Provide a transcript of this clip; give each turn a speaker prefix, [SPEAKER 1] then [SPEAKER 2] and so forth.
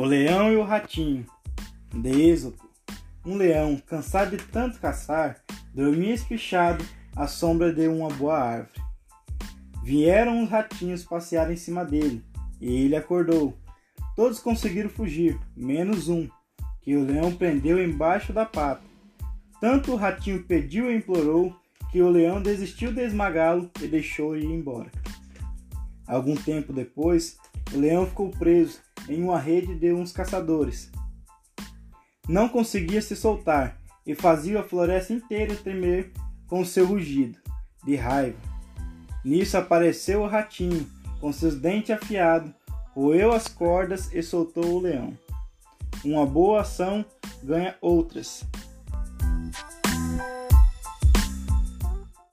[SPEAKER 1] O leão e o ratinho. De Êxodo. Um leão, cansado de tanto caçar, dormia espichado à sombra de uma boa árvore. Vieram os ratinhos passear em cima dele, e ele acordou. Todos conseguiram fugir, menos um, que o leão prendeu embaixo da pata. Tanto o ratinho pediu e implorou que o leão desistiu de esmagá-lo e deixou ir embora. Algum tempo depois, o leão ficou preso em uma rede de uns caçadores. Não conseguia se soltar e fazia a floresta inteira tremer com seu rugido, de raiva. Nisso apareceu o ratinho, com seus dentes afiados, roeu as cordas e soltou o leão. Uma boa ação ganha outras.